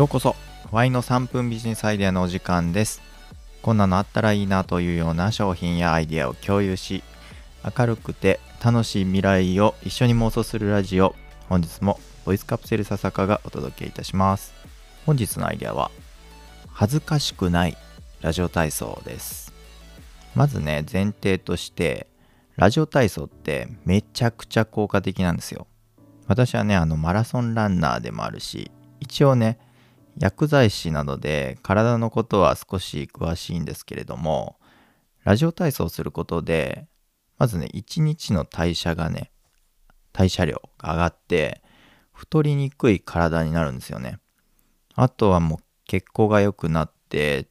ようこそワイの3分ビジネスアイデアのお時間です。こんなのあったらいいなというような商品やアイデアを共有し明るくて楽しい未来を一緒に妄想するラジオ本日もボイスカプセル笹香がお届けいたします。本日のアイデアは恥ずかしくないラジオ体操です。まずね前提としてラジオ体操ってめちゃくちゃ効果的なんですよ。私はねあのマラソンランナーでもあるし一応ね薬剤師などで体のことは少し詳しいんですけれどもラジオ体操をすることでまずね1日の代謝がね代謝量が上がって太りにくい体になるんですよね。あとはもう血行が良くなって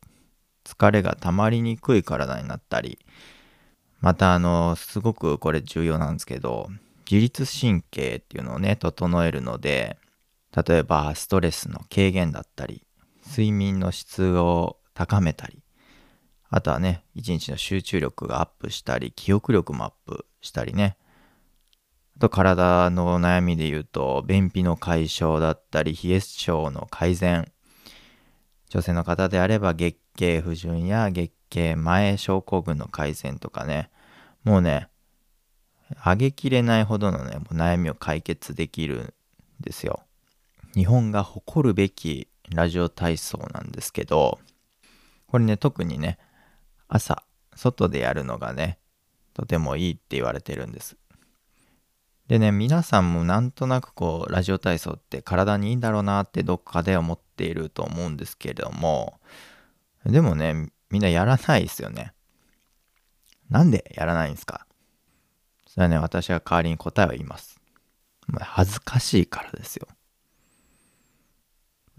疲れが溜まりにくい体になったりまたあのすごくこれ重要なんですけど自律神経っていうのをね整えるので例えばストレスの軽減だったり睡眠の質を高めたりあとはね一日の集中力がアップしたり記憶力もアップしたりね。あと体の悩みで言うと便秘の解消だったり冷え性の改善。女性の方であれば月経不順や月経前症候群の改善とかね。もうね上げきれないほどのねもう悩みを解決できるんですよ。日本が誇るべきラジオ体操なんですけど、これね、特にね、朝、外でやるのがね、とてもいいって言われてるんです。でね、皆さんもなんとなくこう、ラジオ体操って体にいいんだろうなってどっかで思っていると思うんですけれども、でもね、みんなやらないですよね。なんでやらないんですか？それはね、私が代わりに答えを言います。恥ずかしいからですよ。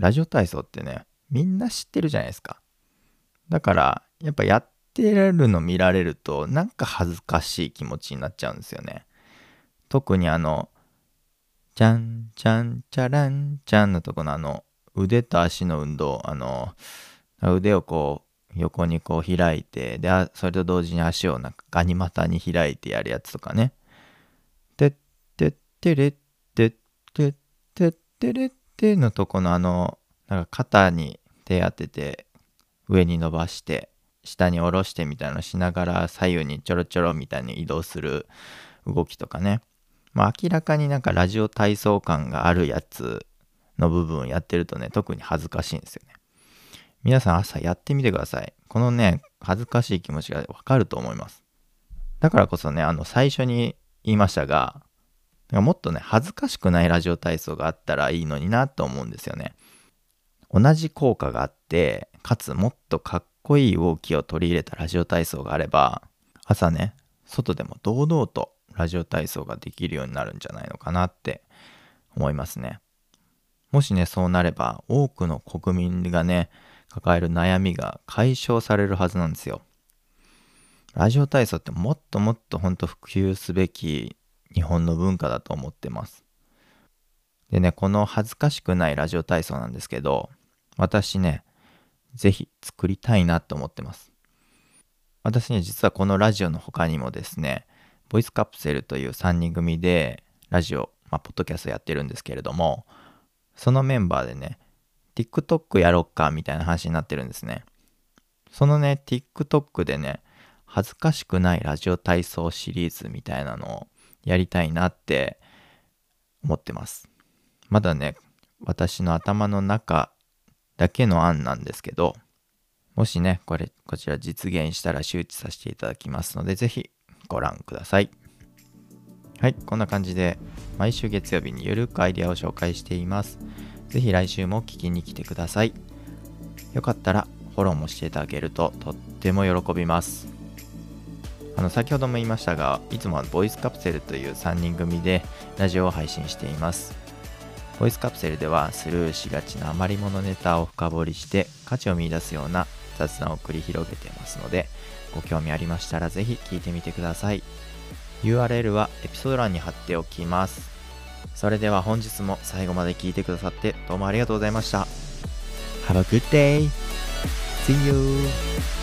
ラジオ体操ってね、みんな知ってるじゃないですか。だから、やっぱやってるの見られると、なんか恥ずかしい気持ちになっちゃうんですよね。特にあの、じゃん、じゃん、ちゃらん、ちゃんのとこのあの、腕と足の運動、あの、腕をこう、横にこう開いて、で、それと同時に足をなんかガニ股に開いてやるやつとかね。てってってれってってってってれって手のとこのあの、なんか肩に手当てて、上に伸ばして、下に下ろしてみたいなのしながら左右にちょろちょろみたいに移動する動きとかね。まあ明らかになんかラジオ体操感があるやつの部分やってるとね、特に恥ずかしいんですよね。皆さん朝やってみてください。このね、恥ずかしい気持ちがわかると思います。だからこそね、あの最初に言いましたが、もっとね、恥ずかしくないラジオ体操があったらいいのになと思うんですよね。同じ効果があって、かつもっとかっこいい動きを取り入れたラジオ体操があれば、朝ね、外でも堂々とラジオ体操ができるようになるんじゃないのかなって思いますね。もしね、そうなれば、多くの国民がね、抱える悩みが解消されるはずなんですよ。ラジオ体操ってもっともっとほんと普及すべき日本の文化だと思ってます。でね、この恥ずかしくないラジオ体操なんですけど、私ね、ぜひ作りたいなと思ってます。私ね、実はこのラジオの他にもですね、ボイスカプセルという3人組でラジオ、まあ、ポッドキャストやってるんですけれども、そのメンバーでね、TikTok やろっかみたいな話になってるんですね。そのね、TikTok でね、恥ずかしくないラジオ体操シリーズみたいなのをやりたいなって思ってます。まだね、私の頭の中だけの案なんですけど、もしね、これ、こちら実現したら周知させていただきますので、ぜひご覧ください。はい、こんな感じで毎週月曜日にゆるくアイデアを紹介しています。ぜひ来週も聞きに来てください。よかったらフォローもしていただけるととっても喜びます。あの先ほども言いましたがいつもはボイスカプセルという3人組でラジオを配信していますボイスカプセルではスルーしがちな余り物ネタを深掘りして価値を見出すような雑談を繰り広げてますのでご興味ありましたらぜひ聞いてみてください URL はエピソード欄に貼っておきますそれでは本日も最後まで聞いてくださってどうもありがとうございました Have a good day! See you!